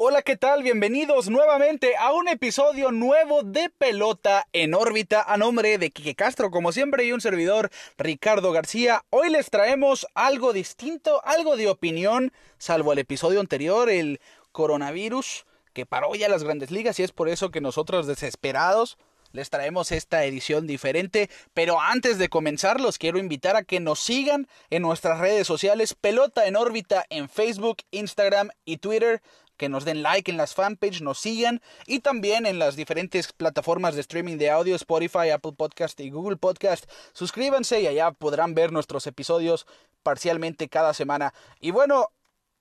Hola, ¿qué tal? Bienvenidos nuevamente a un episodio nuevo de Pelota en órbita a nombre de Quique Castro, como siempre, y un servidor, Ricardo García. Hoy les traemos algo distinto, algo de opinión, salvo el episodio anterior, el coronavirus, que paró ya las grandes ligas y es por eso que nosotros desesperados les traemos esta edición diferente, pero antes de comenzar los quiero invitar a que nos sigan en nuestras redes sociales Pelota en órbita en Facebook, Instagram y Twitter que nos den like en las fanpage, nos sigan y también en las diferentes plataformas de streaming de audio, Spotify, Apple Podcast y Google Podcast. Suscríbanse y allá podrán ver nuestros episodios parcialmente cada semana. Y bueno,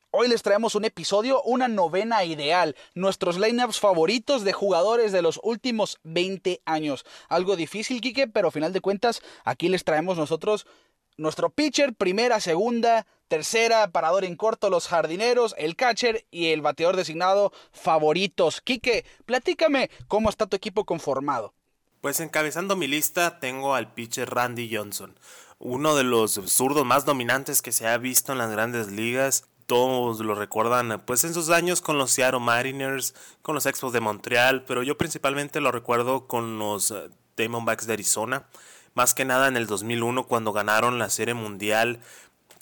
Hoy les traemos un episodio, una novena ideal, nuestros lineups favoritos de jugadores de los últimos 20 años. Algo difícil, Kike, pero a final de cuentas, aquí les traemos nosotros nuestro pitcher, primera, segunda, tercera, parador en corto, los jardineros, el catcher y el bateador designado favoritos. Quique, platícame cómo está tu equipo conformado. Pues encabezando mi lista tengo al pitcher Randy Johnson, uno de los zurdos más dominantes que se ha visto en las grandes ligas. Todos lo recuerdan pues en sus años con los Seattle Mariners, con los Expos de Montreal, pero yo principalmente lo recuerdo con los Diamondbacks de Arizona más que nada en el 2001 cuando ganaron la Serie Mundial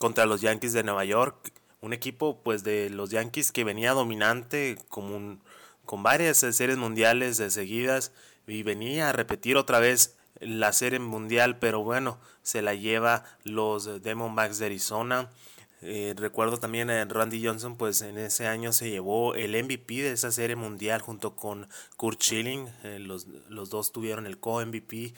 contra los Yankees de Nueva York, un equipo pues de los Yankees que venía dominante como con varias series mundiales de seguidas y venía a repetir otra vez la serie mundial, pero bueno, se la lleva los Diamondbacks de Arizona. Eh, recuerdo también a Randy Johnson, pues en ese año se llevó el MVP de esa serie mundial junto con Kurt Schilling. Eh, los, los, dos tuvieron el co-MVP.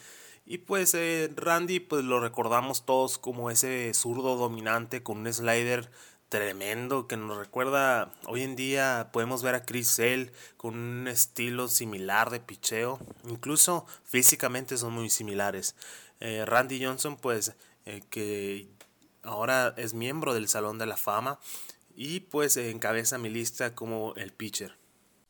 Y pues eh, Randy pues lo recordamos todos como ese zurdo dominante con un slider tremendo que nos recuerda hoy en día podemos ver a Chris Sale con un estilo similar de picheo incluso físicamente son muy similares. Eh, Randy Johnson pues eh, que ahora es miembro del Salón de la Fama y pues encabeza mi lista como el pitcher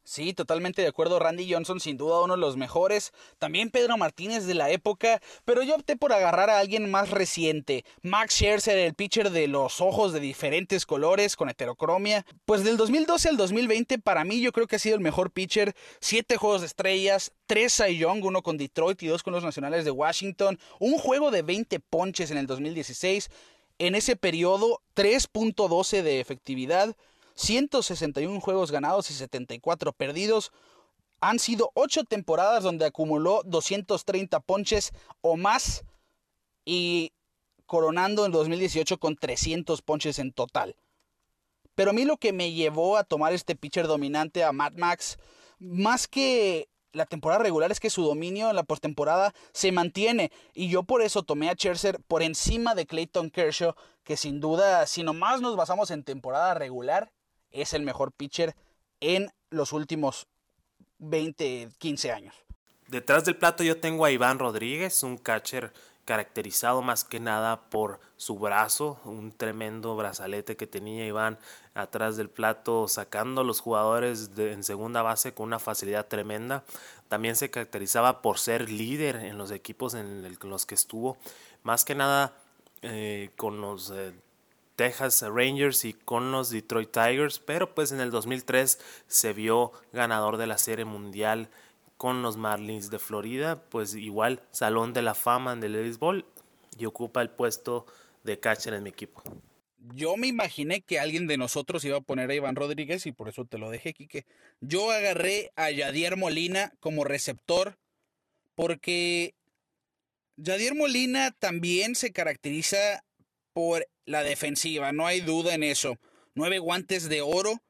Sí, totalmente de acuerdo. Randy Johnson, sin duda uno de los mejores. También Pedro Martínez de la época. Pero yo opté por agarrar a alguien más reciente. Max Scherzer, el pitcher de los ojos de diferentes colores con heterocromia. Pues del 2012 al 2020, para mí yo creo que ha sido el mejor pitcher. Siete juegos de estrellas, tres Cy Young, uno con Detroit y dos con los Nacionales de Washington. Un juego de 20 ponches en el 2016. En ese periodo, 3.12 de efectividad. 161 juegos ganados y 74 perdidos. Han sido 8 temporadas donde acumuló 230 ponches o más y coronando en 2018 con 300 ponches en total. Pero a mí lo que me llevó a tomar este pitcher dominante a Mad Max, más que la temporada regular, es que su dominio en la postemporada se mantiene. Y yo por eso tomé a Scherzer por encima de Clayton Kershaw, que sin duda, si nomás nos basamos en temporada regular, es el mejor pitcher en los últimos 20, 15 años. Detrás del plato yo tengo a Iván Rodríguez, un catcher caracterizado más que nada por su brazo, un tremendo brazalete que tenía Iván atrás del plato, sacando a los jugadores en segunda base con una facilidad tremenda. También se caracterizaba por ser líder en los equipos en, los que estuvo, más que nada eh, con los eh, Texas Rangers y con los Detroit Tigers, pero pues en el 2003 se vio ganador de la Serie Mundial con los Marlins de Florida, pues igual Salón de la Fama del béisbol y ocupa el puesto de catcher en mi equipo. Yo me imaginé que alguien de nosotros iba a poner a Iván Rodríguez y por eso te lo dejé, Quique. Yo agarré a Yadier Molina como receptor porque Yadier Molina también se caracteriza por la defensiva, no hay duda en eso. Nueve guantes de oro,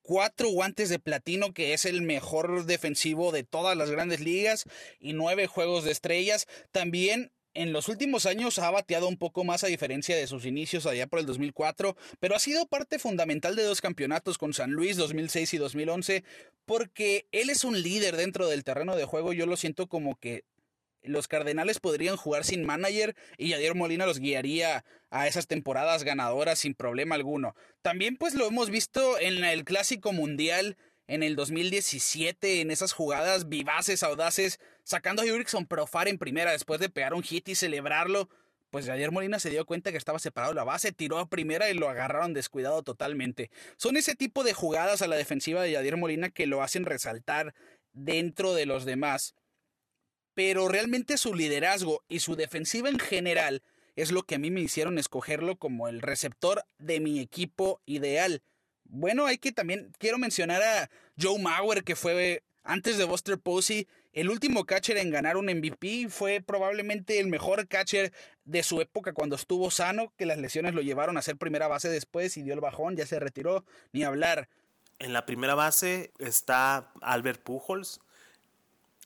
cuatro guantes de platino, que es el mejor defensivo de todas las grandes ligas, y nueve juegos de estrellas. También en los últimos años ha bateado un poco más a diferencia de sus inicios allá por el 2004, pero ha sido parte fundamental de dos campeonatos con San Luis 2006 y 2011, porque él es un líder dentro del terreno de juego, yo lo siento como que los Cardenales podrían jugar sin manager y Yadier Molina los guiaría a esas temporadas ganadoras sin problema alguno. También pues lo hemos visto en el Clásico Mundial en el 2017 en esas jugadas vivaces, audaces, sacando a Jurickson Profar en primera después de pegar un hit y celebrarlo pues Javier Molina se dio cuenta que estaba separado de la base, tiró a primera y lo agarraron descuidado totalmente. Son ese tipo de jugadas a la defensiva de Javier Molina que lo hacen resaltar dentro de los demás. Pero realmente su liderazgo y su defensiva en general es lo que a mí me hicieron escogerlo como el receptor de mi equipo ideal. Bueno, hay que también, quiero mencionar a Joe Mauer, que fue antes de Buster Posey, el último catcher en ganar un MVP fue probablemente el mejor catcher de su época cuando estuvo sano, que las lesiones lo llevaron a ser primera base después y dio el bajón, ya se retiró, ni hablar. En la primera base está Albert Pujols,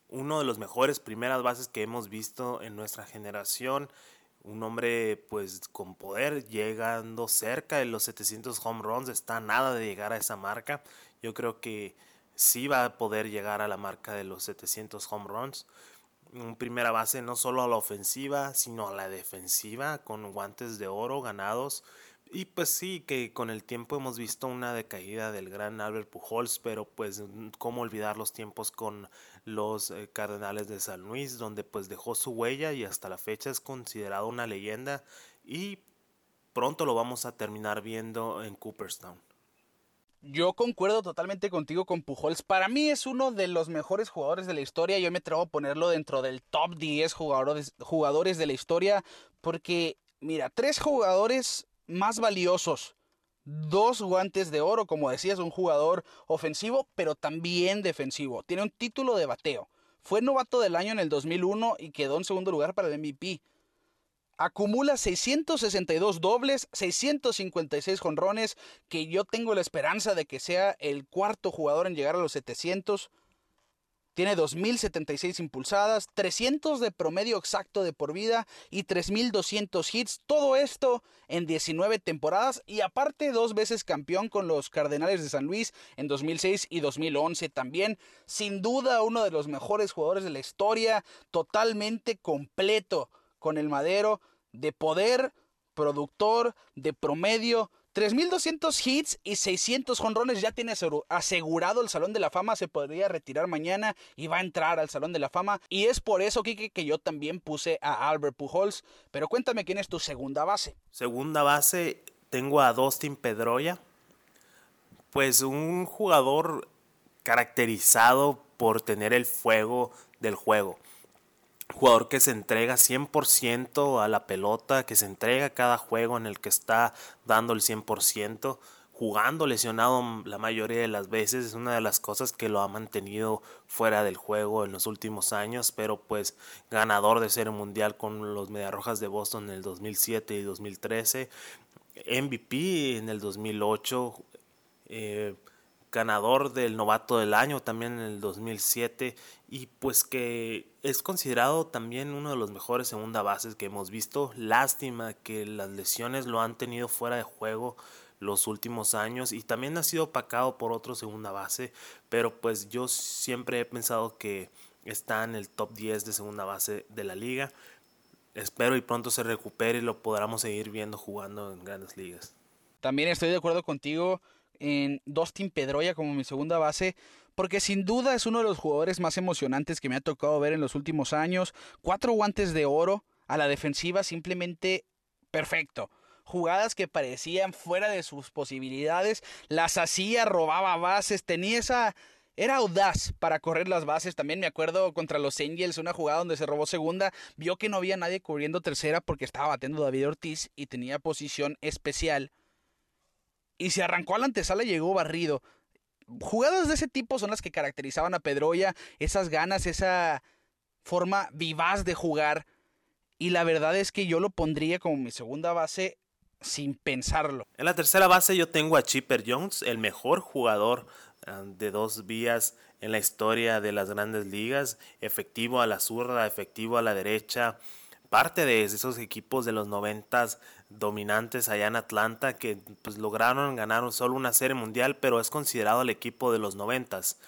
uno de los mejores primeras bases que hemos visto en nuestra generación. Un hombre pues con poder llegando cerca de los 700 home runs, está nada de llegar a esa marca. Yo creo que sí va a poder llegar a la marca de los 700 home runs. Un primera base no solo a la ofensiva, sino a la defensiva, con guantes de oro ganados. Y pues sí, que con el tiempo hemos visto una decaída del gran Albert Pujols, pero pues cómo olvidar los tiempos con los eh, Cardenales de San Luis, donde pues dejó su huella y hasta la fecha es considerado una leyenda y pronto lo vamos a terminar viendo en Cooperstown. Yo concuerdo totalmente contigo con Pujols. Para mí es uno de los mejores jugadores de la historia. Yo me atrevo a ponerlo dentro del top 10 jugadores, jugadores de la historia. Porque, mira, tres jugadores más valiosos. Dos guantes de oro, como decías, un jugador ofensivo, pero también defensivo. Tiene un título de bateo. Fue novato del año en el 2001 y quedó en segundo lugar para el MVP acumula 662 dobles, 656 jonrones, que yo tengo la esperanza de que sea el cuarto jugador en llegar a los 700. Tiene 2.076 impulsadas, 300 de promedio exacto de por vida y 3.200 hits. Todo esto en 19 temporadas y aparte dos veces campeón con los Cardenales de San Luis en 2006 y 2011 también. Sin duda uno de los mejores jugadores de la historia, totalmente completo con el Madero, de poder, productor, de promedio, 3.200 hits y 600 jonrones ya tiene asegurado el Salón de la Fama, se podría retirar mañana y va a entrar al Salón de la Fama. Y es por eso, Kike, que yo también puse a Albert Pujols. Pero cuéntame quién es tu segunda base. Segunda base, tengo a Dustin Pedroya. Pues un jugador caracterizado por tener el fuego del juego jugador que se entrega 100% a la pelota, que se entrega cada juego en el que está dando el 100%, jugando lesionado la mayoría de las veces, es una de las cosas que lo ha mantenido fuera del juego en los últimos años, pero pues ganador de Serie Mundial con los Mediarrojas de Boston en el 2007 y 2013, MVP en el 2008, eh, ganador del novato del año también en el 2007 y pues que es considerado también uno de los mejores segunda bases que hemos visto. Lástima que las lesiones lo han tenido fuera de juego los últimos años y también ha sido opacado por otro segunda base, pero pues yo siempre he pensado que está en el top 10 de segunda base de la liga. Espero y pronto se recupere y lo podamos seguir viendo jugando en grandes ligas. También estoy de acuerdo contigo en Dustin Pedroya como mi segunda base, porque sin duda es uno de los jugadores más emocionantes que me ha tocado ver en los últimos años. Cuatro guantes de oro a la defensiva, simplemente perfecto. Jugadas que parecían fuera de sus posibilidades, las hacía, robaba bases, tenía esa era audaz para correr las bases. También me acuerdo contra los Angels, una jugada donde se robó segunda, vio que no había nadie cubriendo tercera porque estaba batiendo David Ortiz y tenía posición especial y se arrancó a la antesala y llegó barrido. Jugadas de ese tipo son las que caracterizaban a Pedroya, esas ganas, esa forma vivaz de jugar. Y la verdad es que yo lo pondría como mi segunda base sin pensarlo. En la tercera base yo tengo a Chipper Jones, el mejor jugador ah, de dos vías en la historia de las grandes ligas, efectivo a la zurda, efectivo a la derecha, parte de esos equipos de los noventas dominantes allá en Atlanta que pues, lograron ganar solo una serie mundial, pero es considerado el equipo de los noventas.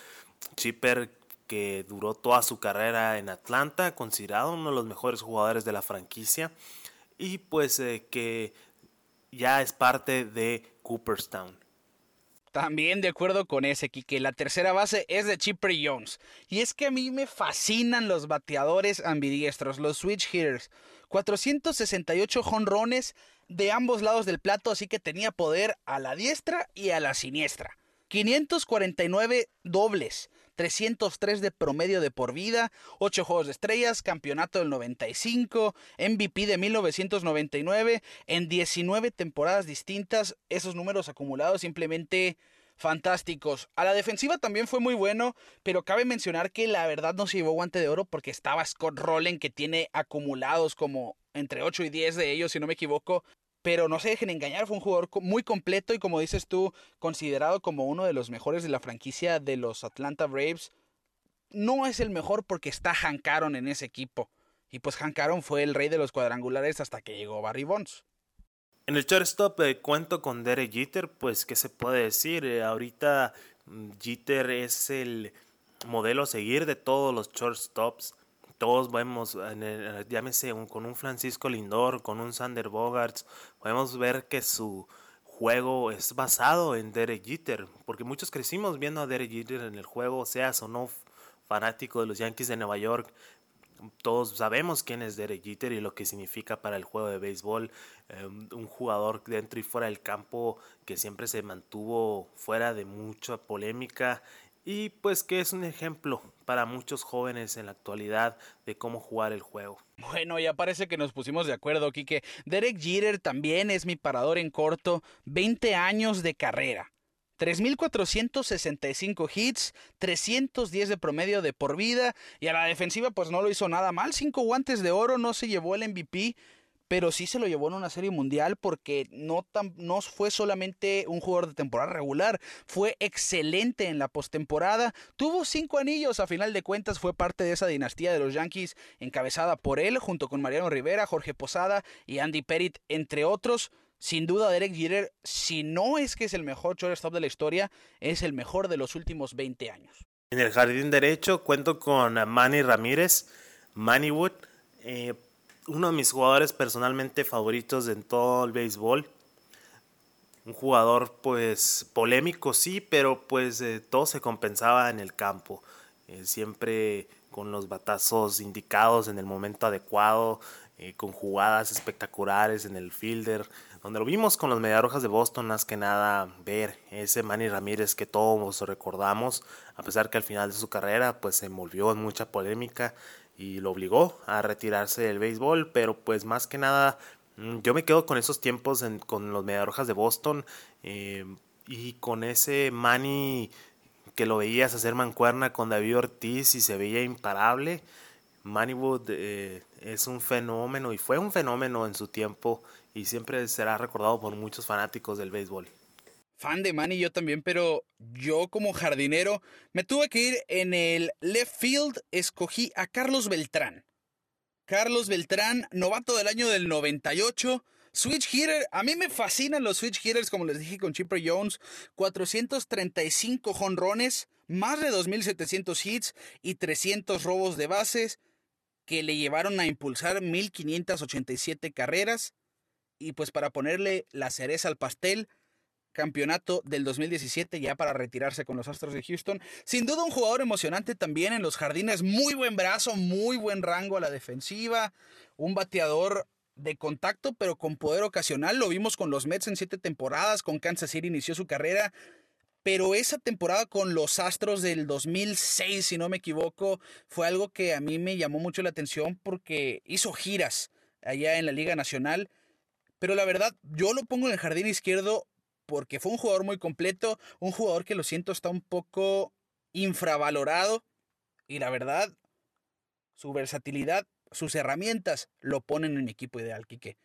Chipper que duró toda su carrera en Atlanta, considerado uno de los mejores jugadores de la franquicia y pues eh, que ya es parte de Cooperstown. También de acuerdo con ese, que La tercera base es de Chipper Jones. Y es que a mí me fascinan los bateadores ambidiestros, los switch hitters. 468 jonrones de ambos lados del plato, así que tenía poder a la diestra y a la siniestra. 549 dobles, 303 de promedio de por vida, 8 juegos de estrellas, campeonato del 95, MVP de 1999, en 19 temporadas distintas, esos números acumulados simplemente fantásticos. A la defensiva también fue muy bueno, pero cabe mencionar que la verdad no se llevó guante de oro porque estaba Scott Rowland que tiene acumulados como entre 8 y 10 de ellos, si no me equivoco. Pero no se dejen engañar, fue un jugador muy completo y como dices tú, considerado como uno de los mejores de la franquicia de los Atlanta Braves no es el mejor porque está Hank Aaron en ese equipo. Y pues Hank Aaron fue el rey de los cuadrangulares hasta que llegó Barry Bonds. En el shortstop eh, cuento con Derek Jeter, pues qué se puede decir, eh, ahorita mm, Jeter es el modelo a seguir de todos los shortstops. Todos vemos, en llámese con un Francisco Lindor, con un Sander Bogarts, podemos ver que su juego es basado en Derek Jeter, porque muchos crecimos viendo a Derek Jeter en el juego, seas o no fanático de los Yankees de Nueva York, todos sabemos quién es Derek Jeter y lo que significa para el juego de béisbol. Em, un jugador dentro y fuera del campo que siempre se mantuvo fuera de mucha polémica y pues que es un ejemplo para muchos jóvenes en la actualidad de cómo jugar el juego. Bueno, ya parece que nos pusimos de acuerdo, Kike. Derek Jeter también es mi parador en corto, 20 años de carrera. 3.465 hits, 310 de promedio de por vida y a la defensiva pues no lo hizo nada mal, 5 guantes de oro, no se llevó el MVP, pero sí se lo llevó en una serie mundial porque no, no fue solamente un jugador de temporada regular, fue excelente en la postemporada, tuvo 5 anillos, a final de cuentas fue parte de esa dinastía de los Yankees encabezada por él junto con Mariano Rivera, Jorge Posada y Andy Perit, entre otros. Sin duda, Derek Jeter, si no es que es el mejor shortstop de la historia, es el mejor de los últimos 20 años. En el jardín derecho cuento con Manny Ramírez, Manny Wood, eh, uno de mis jugadores personalmente favoritos en todo el béisbol. Un jugador pues polémico sí, pero pues eh, todo se compensaba en el campo. Eh, siempre con los batazos indicados en el momento adecuado, con jugadas espectaculares en el fielder donde lo vimos con los Mediarrojas de Boston, más que nada ver ese Manny Ramírez que todos recordamos, a pesar que al final de su carrera pues se envolvió en mucha polémica y lo obligó a retirarse del béisbol, pero pues más que nada mm, yo me quedo con esos tiempos con los Mediarrojas de Boston eh, y con ese Manny que lo veías hacer mancuerna con David Ortiz y se veía imparable. Manny Wood eh, es un fenómeno y fue un fenómeno en su tiempo y siempre será recordado por muchos fanáticos del béisbol. Fan de Manny yo también, pero yo como jardinero me tuve que ir en el left field, escogí a Carlos Beltrán. Carlos Beltrán, novato del año del 98. Switch hitter, a mí me fascinan los switch hitters, como les dije con Chipper Jones. 435 jonrones, más de 2.700 hits y 300 robos de bases que le llevaron a impulsar 1.587 carreras. Y pues para ponerle la cereza al pastel, campeonato del 2017 ya para retirarse con los Astros de Houston. Sin duda un jugador emocionante también en los jardines, muy buen brazo, muy buen rango a la defensiva, un bateador de contacto pero con poder ocasional. Lo vimos con los Mets en siete temporadas, con Kansas City inició su carrera. Pero esa temporada con los Astros del 2006, si no me equivoco, fue algo que a mí me llamó mucho la atención porque hizo giras allá en la Liga Nacional pero la verdad, yo lo pongo en el jardín izquierdo porque fue un jugador muy completo, un jugador que lo siento está un poco infravalorado. Y la verdad, su versatilidad, sus herramientas lo ponen en equipo ideal, Quique.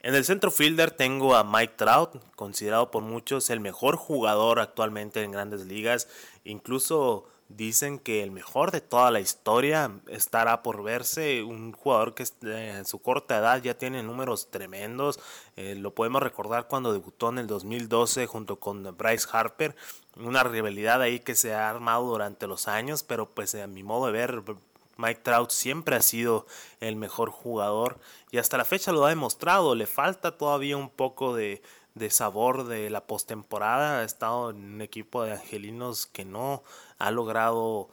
En el centro fielder tengo a Mike Trout, considerado por muchos el mejor jugador actualmente en grandes ligas. Incluso Dicen que el mejor de toda la historia estará por verse. Un jugador que eh, en su corta edad ya tiene números tremendos. Eh, lo podemos recordar cuando debutó en el 2012 junto con Bryce Harper. Una rivalidad ahí que se ha armado durante los años, pero pues a mi modo de ver, Mike Trout siempre ha sido el mejor jugador y hasta la fecha lo ha demostrado. Le falta todavía un poco de, de sabor de la postemporada. Ha estado en un equipo de angelinos que no ha logrado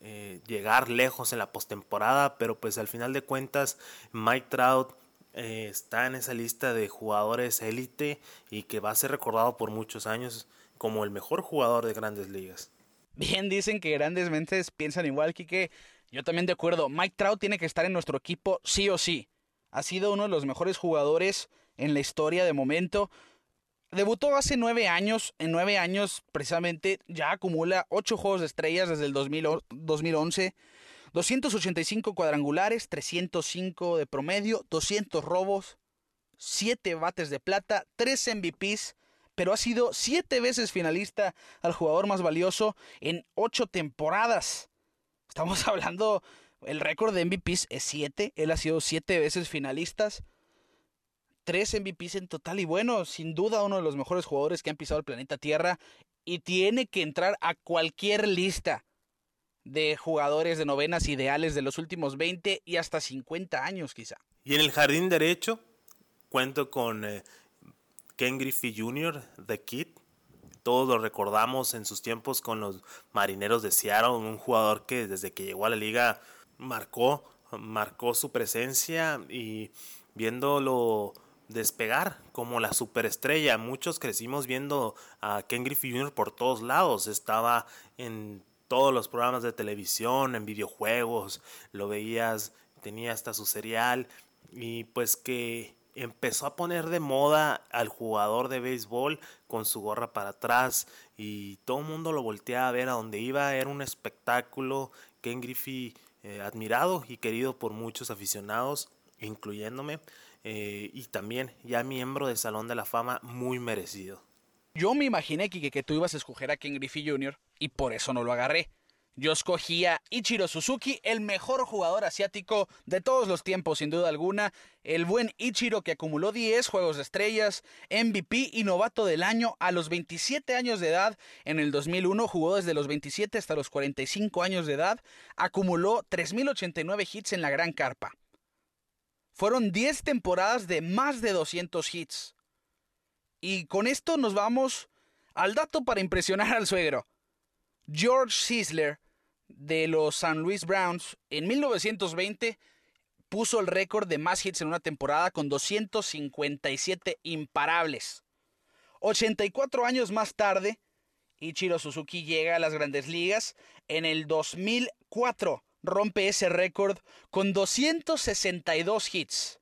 eh, llegar lejos en la postemporada, pero pues al final de cuentas Mike Trout eh, está en esa lista de jugadores élite y que va a ser recordado por muchos años como el mejor jugador de grandes ligas. Bien, dicen que grandes mentes piensan igual, que Yo también de acuerdo. Mike Trout tiene que estar en nuestro equipo sí o sí. Ha sido uno de los mejores jugadores en la historia de momento. Debutó hace nueve años. En nueve años, precisamente, ya acumula ocho juegos de estrellas desde el 2011. 285 cuadrangulares, 305 de promedio, 200 robos, 7 bates de plata, 3 MVPs, pero ha sido 7 veces finalista al jugador más valioso en 8 temporadas. Estamos hablando, el récord de MVPs es 7, él ha sido 7 veces finalistas tres MVPs en total y bueno, sin duda uno de los mejores jugadores que han pisado el planeta Tierra y tiene que entrar a cualquier lista de jugadores de novenas ideales de los últimos 20 y hasta 50 años quizá. Y en el jardín derecho cuento con eh, Ken Griffey Jr., The Kid. Todos lo recordamos en sus tiempos con los Marineros de Seattle, un jugador que desde que llegó a la liga marcó, marcó su presencia y viéndolo despegar como la superestrella. Muchos crecimos viendo a Ken Griffey Jr. por todos lados. Estaba en todos los programas de televisión, en videojuegos, lo veías, tenía hasta su serial y pues que empezó a poner de moda al jugador de béisbol con su gorra para atrás y todo el mundo lo volteaba a ver a donde iba, era un espectáculo, Ken Griffey eh, admirado y querido por muchos aficionados, incluyéndome. Eh, y también ya miembro del Salón de la Fama muy merecido. Yo me imaginé, que que tú ibas a escoger a Ken Griffey Jr. y por eso no lo agarré. Yo escogí a Ichiro Suzuki, el mejor jugador asiático de todos los tiempos, sin duda alguna. El buen Ichiro que acumuló 10 juegos de estrellas, MVP y novato del año a los 27 años de edad. En el 2001 jugó desde los 27 hasta los 45 años de edad. Acumuló 3.089 hits en la Gran Carpa. Fueron 10 temporadas de más de 200 hits. Y con esto nos vamos al dato para impresionar al suegro. George Sisler de los San Luis Browns en 1920 puso el récord de más hits en una temporada con 257 imparables. 84 años más tarde, Ichiro Suzuki llega a las grandes ligas en el 2004 rompe ese récord con 262 hits.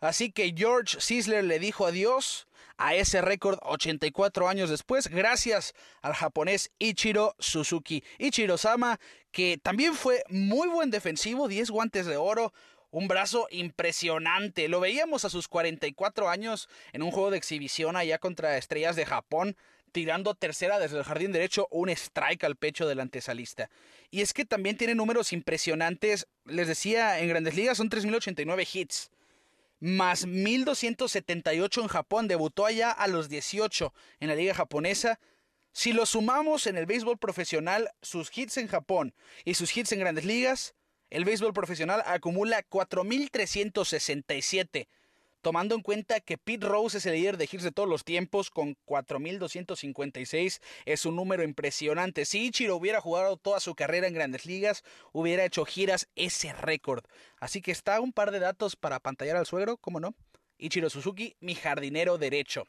Así que George Sisler le dijo adiós a ese récord 84 años después, gracias al japonés Ichiro Suzuki. Ichiro Sama, que también fue muy buen defensivo, 10 guantes de oro, un brazo impresionante. Lo veíamos a sus 44 años en un juego de exhibición allá contra estrellas de Japón tirando tercera desde el jardín derecho, un strike al pecho del antesalista. Y es que también tiene números impresionantes. Les decía, en grandes ligas son 3.089 hits. Más 1.278 en Japón. Debutó allá a los 18 en la liga japonesa. Si lo sumamos en el béisbol profesional, sus hits en Japón y sus hits en grandes ligas, el béisbol profesional acumula 4.367 tomando en cuenta que Pete Rose es el líder de hits de todos los tiempos con 4.256, es un número impresionante. Si Ichiro hubiera jugado toda su carrera en grandes ligas, hubiera hecho giras ese récord. Así que está un par de datos para pantallar al suegro, ¿cómo no? Ichiro Suzuki, mi jardinero derecho.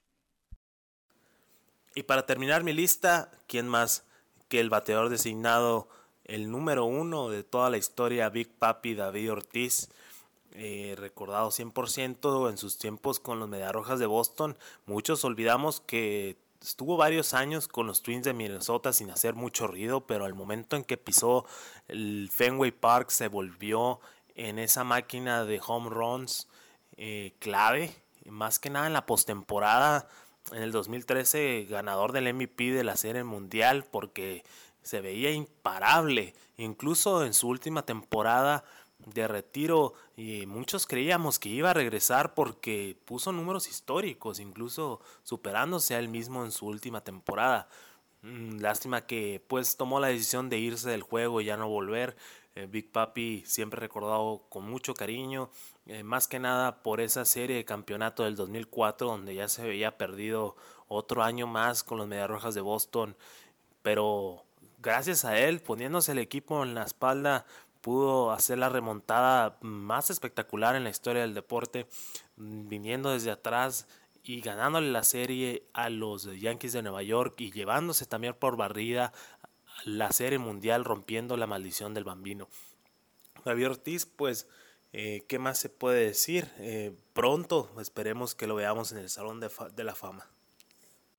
Y para terminar mi lista, ¿quién más que el bateador designado, el número uno de toda la historia, Big Papi David Ortiz? Eh, recordado 100% en sus tiempos con los Mediarrojas de Boston. Muchos olvidamos que estuvo varios años con los Twins de Minnesota sin hacer mucho ruido, pero al momento en que pisó el Fenway Park se volvió en esa máquina de home runs eh, clave, más que nada en la postemporada. En el 2013 ganador del MVP de la Serie Mundial porque se veía imparable. Incluso en su última temporada de retiro y muchos creíamos que iba a regresar porque puso números históricos, incluso superándose a él mismo en su última temporada. Mm, lástima que pues tomó la decisión de irse del juego y ya no volver. Eh, Big Papi siempre recordado con mucho cariño, eh, más que nada por esa serie de campeonato del 2004 donde ya se había perdido otro año más con los Mediarrojas de Boston, pero gracias a él poniéndose el equipo en la espalda pudo hacer la remontada más espectacular en la historia del deporte, viniendo desde atrás y ganándole la serie a los Yankees de Nueva York y llevándose también por barrida la serie mundial rompiendo la maldición del bambino. Javier Ortiz, pues, eh, ¿qué más se puede decir? Eh, pronto esperemos que lo veamos en el Salón de, de la Fama.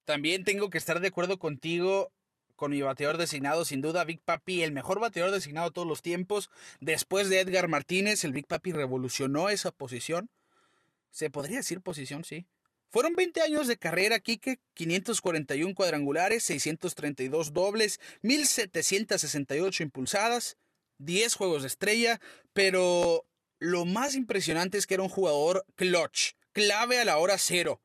También tengo que estar de acuerdo contigo con mi bateador designado, sin duda, Big Papi, el mejor bateador designado de todos los tiempos. Después de Edgar Martínez, el Big Papi revolucionó esa posición. Se podría decir posición, sí. Fueron 20 años de carrera, Kike, 541 cuadrangulares, 632 dobles, 1768 impulsadas, 10 juegos de estrella, pero lo más impresionante es que era un jugador clutch, clave a la hora cero.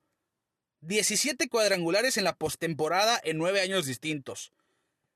17 cuadrangulares en la postemporada en 9 años distintos.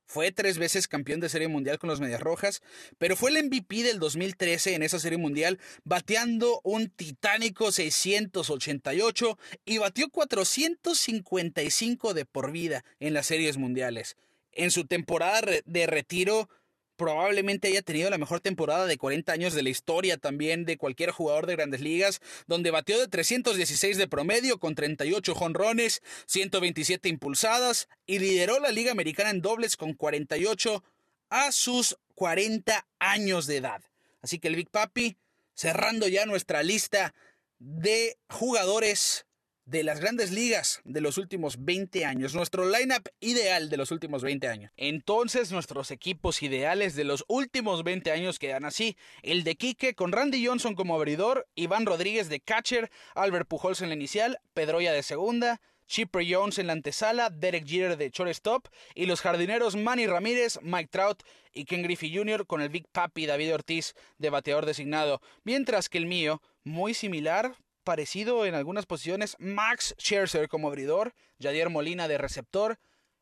Fue tres veces campeón de Serie Mundial con los Medias Rojas, pero fue el MVP del 2013 en esa Serie Mundial, bateando un titánico 688 y batió 455 de por vida en las Series Mundiales. En su temporada de retiro probablemente haya tenido la mejor temporada de 40 años de la historia también de cualquier jugador de grandes ligas, donde batió de 316 de promedio con 38 jonrones, 127 impulsadas y lideró la Liga Americana en dobles con 48 a sus 40 años de edad. Así que el Big Papi, cerrando ya nuestra lista de jugadores de las grandes ligas de los últimos 20 años, nuestro lineup ideal de los últimos 20 años. Entonces, nuestros equipos ideales de los últimos 20 años quedan así: el de Quique con Randy Johnson como abridor, Iván Rodríguez de catcher, Albert Pujols en la inicial, Pedroya de segunda. Chipper Jones en la antesala, Derek Jeter de shortstop y los jardineros Manny Ramírez, Mike Trout y Ken Griffey Jr. con el Big Papi David Ortiz de bateador designado, mientras que el mío, muy similar, parecido en algunas posiciones. Max Scherzer como abridor, Jadier Molina de receptor,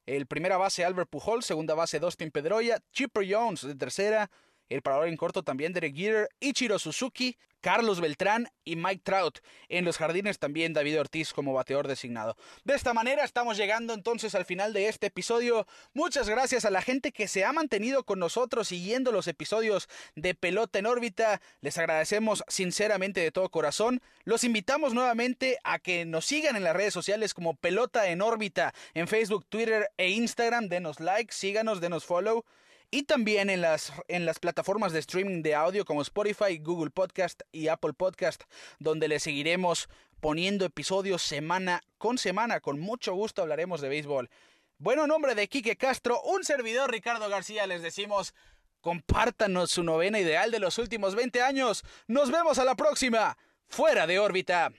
el primera base Albert Pujol, segunda base Dustin Pedroya, Chipper Jones de tercera, el parador en corto también Derek Jeter, Ichiro Suzuki, Carlos Beltrán y Mike Trout. En los jardines también David Ortiz como bateador designado. De esta manera estamos llegando entonces al final de este episodio. Muchas gracias a la gente que se ha mantenido con nosotros siguiendo los episodios de Pelota en órbita. Les agradecemos sinceramente de todo corazón. Los invitamos nuevamente a que nos sigan en las redes sociales como Pelota en órbita en Facebook, Twitter e Instagram. Denos like, síganos, denos follow y también en las, en las plataformas de streaming de audio como Spotify, Google Podcast y Apple Podcast, donde le seguiremos poniendo episodios semana con semana. Con mucho gusto hablaremos de béisbol. Bueno, nombre de Quique Castro, un servidor Ricardo García, les decimos, compártanos su novena ideal de los últimos 20 años. Nos vemos a la próxima, fuera de órbita.